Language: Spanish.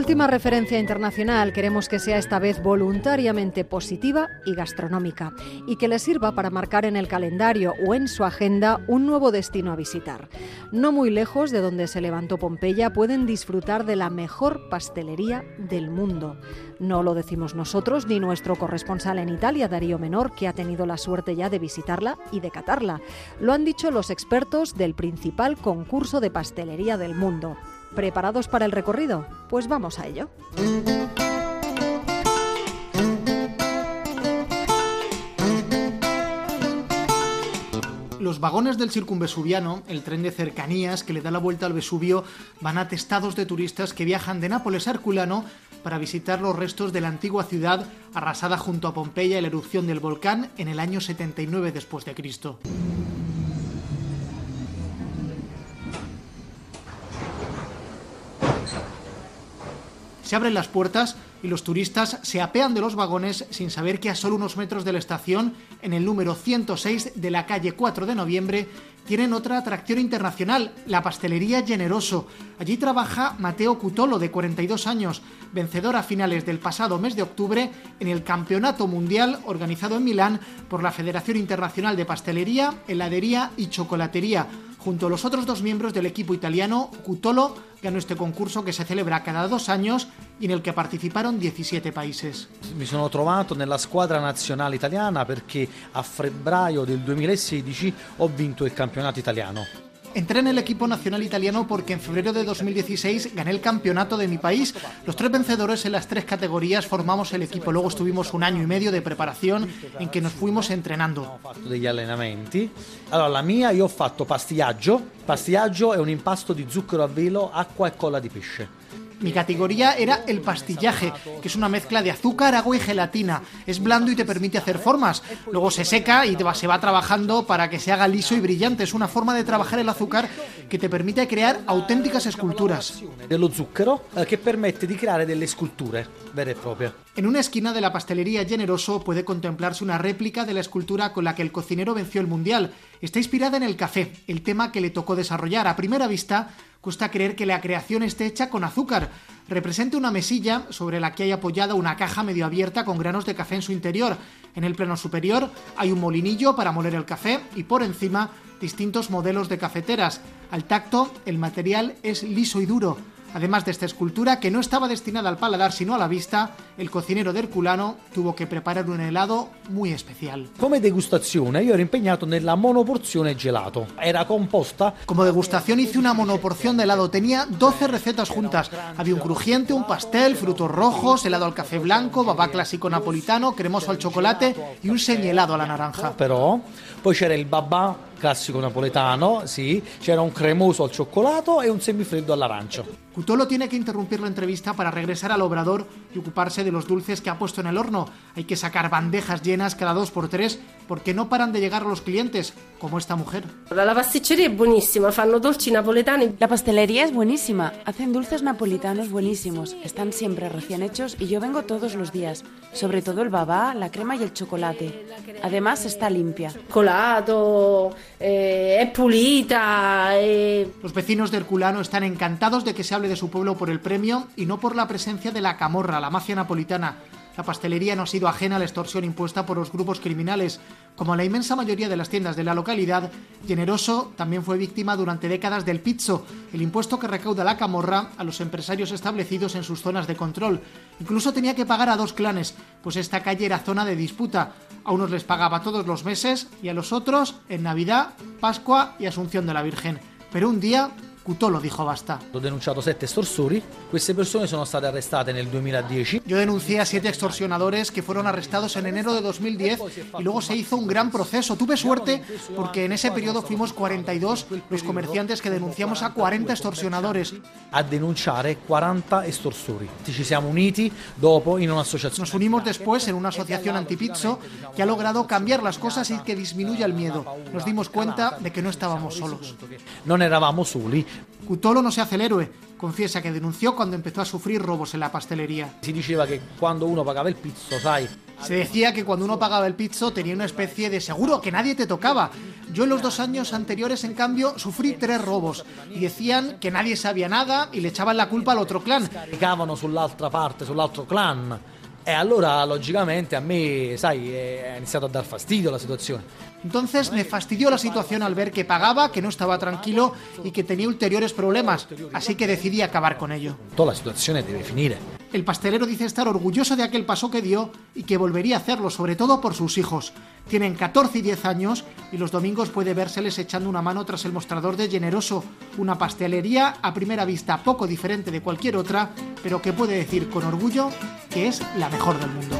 última referencia internacional queremos que sea esta vez voluntariamente positiva y gastronómica y que le sirva para marcar en el calendario o en su agenda un nuevo destino a visitar. No muy lejos de donde se levantó Pompeya pueden disfrutar de la mejor pastelería del mundo. No lo decimos nosotros ni nuestro corresponsal en Italia, Darío Menor, que ha tenido la suerte ya de visitarla y de catarla. Lo han dicho los expertos del principal concurso de pastelería del mundo. ¿Preparados para el recorrido? Pues vamos a ello. Los vagones del circunvesuviano, el tren de cercanías que le da la vuelta al Vesubio, van atestados de turistas que viajan de Nápoles a Herculano para visitar los restos de la antigua ciudad arrasada junto a Pompeya y la erupción del volcán en el año 79 después de Cristo. Se abren las puertas y los turistas se apean de los vagones sin saber que a solo unos metros de la estación, en el número 106 de la calle 4 de noviembre, tienen otra atracción internacional, la pastelería Generoso. Allí trabaja Mateo Cutolo, de 42 años, vencedor a finales del pasado mes de octubre en el Campeonato Mundial organizado en Milán por la Federación Internacional de Pastelería, Heladería y Chocolatería Junto a los otros dos miembros del equipo italiano, Cutolo ganó este concurso que se celebra cada dos años y en el que participaron 17 países. Mi sono trovato nella squadra nazionale italiana perché a febbraio del 2016 ho vinto il campionato italiano. Entré en el equipo nacional italiano porque en febrero de 2016 gané el campeonato de mi país. Los tres vencedores en las tres categorías formamos el equipo. Luego estuvimos un año y medio de preparación en que nos fuimos entrenando. Degli allenamenti. Allora, la mia io ho fatto pastillaggio. Pastillaggio è un impasto di zucchero a velo, acqua e colla di pesce. Mi categoría era el pastillaje, que es una mezcla de azúcar, agua y gelatina. Es blando y te permite hacer formas. Luego se seca y te va, se va trabajando para que se haga liso y brillante. Es una forma de trabajar el azúcar que te permite crear auténticas esculturas. Dello zucchero eh, che permette di creare delle sculture vere e proprie. En una esquina de la pastelería Generoso puede contemplarse una réplica de la escultura con la que el cocinero venció el mundial. Está inspirada en el café, el tema que le tocó desarrollar. A primera vista, cuesta creer que la creación esté hecha con azúcar. Representa una mesilla sobre la que hay apoyada una caja medio abierta con granos de café en su interior. En el plano superior hay un molinillo para moler el café y por encima distintos modelos de cafeteras. Al tacto, el material es liso y duro. Además de esta escultura, que no estaba destinada al paladar sino a la vista, el cocinero de Herculano tuvo que preparar un helado muy especial. Come degustazione io ero impegnato nella monoporzione gelato. Era composta Como degustación hice una monoporción de helado, tenía 12 recetas juntas. Había un crujiente, un pastel, frutos rojos, helado al café blanco, babá clásico napolitano, cremoso al chocolate y un semihelado a la naranja. però, poi c'era il babà classico napoletano, sì, c'era un cremoso al cioccolato e un semifreddo all'arancio. Cutolo tiene que interrumpir la entrevista para regresar al obrador y ocuparse de los dulces que ha puesto en el horno. Hay que sacar bandejas llenas cada dos por tres porque no paran de llegar los clientes, como esta mujer. La pasticceria è buonissima, fanno dolci napoletani. La pastelería es buenísima. Hacen dulces napolitanos buenísimos. Están siempre recién hechos y yo vengo todos los días. Sobre todo el babá, la crema y el chocolate. Además está limpia. Colato, eh, è pulita. eh. Los vecinos de Herculano están encantados de que se hable de su pueblo por el premio y no por la presencia de la camorra, la mafia napolitana. La pastelería no ha sido ajena a la extorsión impuesta por los grupos criminales. Como la inmensa mayoría de las tiendas de la localidad, Generoso también fue víctima durante décadas del pizzo, el impuesto que recauda la camorra a los empresarios establecidos en sus zonas de control. Incluso tenía que pagar a dos clanes, pues esta calle era zona de disputa. A unos les pagaba todos los meses y a los otros en Navidad, Pascua y Asunción de la Virgen. Pero un día, Cutolo dijo basta. Ho denunciato sette estorsori, queste persone sono state arrestate nel 2010 Yo denuncié a siete extorsionadores que fueron arrestados en enero de 2010 y luego se hizo un gran proceso. Tuve suerte porque en ese periodo fuimos 42 los comerciantes que denunciamos a 40 extorsionadores. a denunciare 40 estorsori. Ci siamo uniti dopo in un'associazione. Nos unimos después en una asociación antipizzo que ha logrado cambiar las cosas y que disminuya el miedo. Nos dimos cuenta de que no estábamos solos. Non eravamo soli, Cutolo no se hace el héroe. Confiesa que denunció cuando empezó a sufrir robos en la pastelería. Si diceva che quando uno pagava il pizzo, sai, Se decía que cuando uno pagaba el pizzo tenía una especie de seguro que nadie te tocaba. Yo en los dos años anteriores, en cambio, sufrí tres robos y decían que nadie sabía nada y le echaban la culpa al otro clan. caricavano sull'altra parte, sull'altro clan. E allora, logicamente, a me, sai, è iniziato a dar fastidio la situazione. Entonces me fastidió la situación al ver que pagaba, que no estaba tranquilo y que tenía ulteriores problemas, así que decidí acabar con ello. Toda la situazione deve finire. El pastelero dice estar orgulloso de aquel paso que dio y que volvería a hacerlo, sobre todo por sus hijos. Tienen 14 y 10 años y los domingos puede vérseles echando una mano tras el mostrador de Generoso, una pastelería a primera vista poco diferente de cualquier otra, pero que puede decir con orgullo que es la mejor del mundo.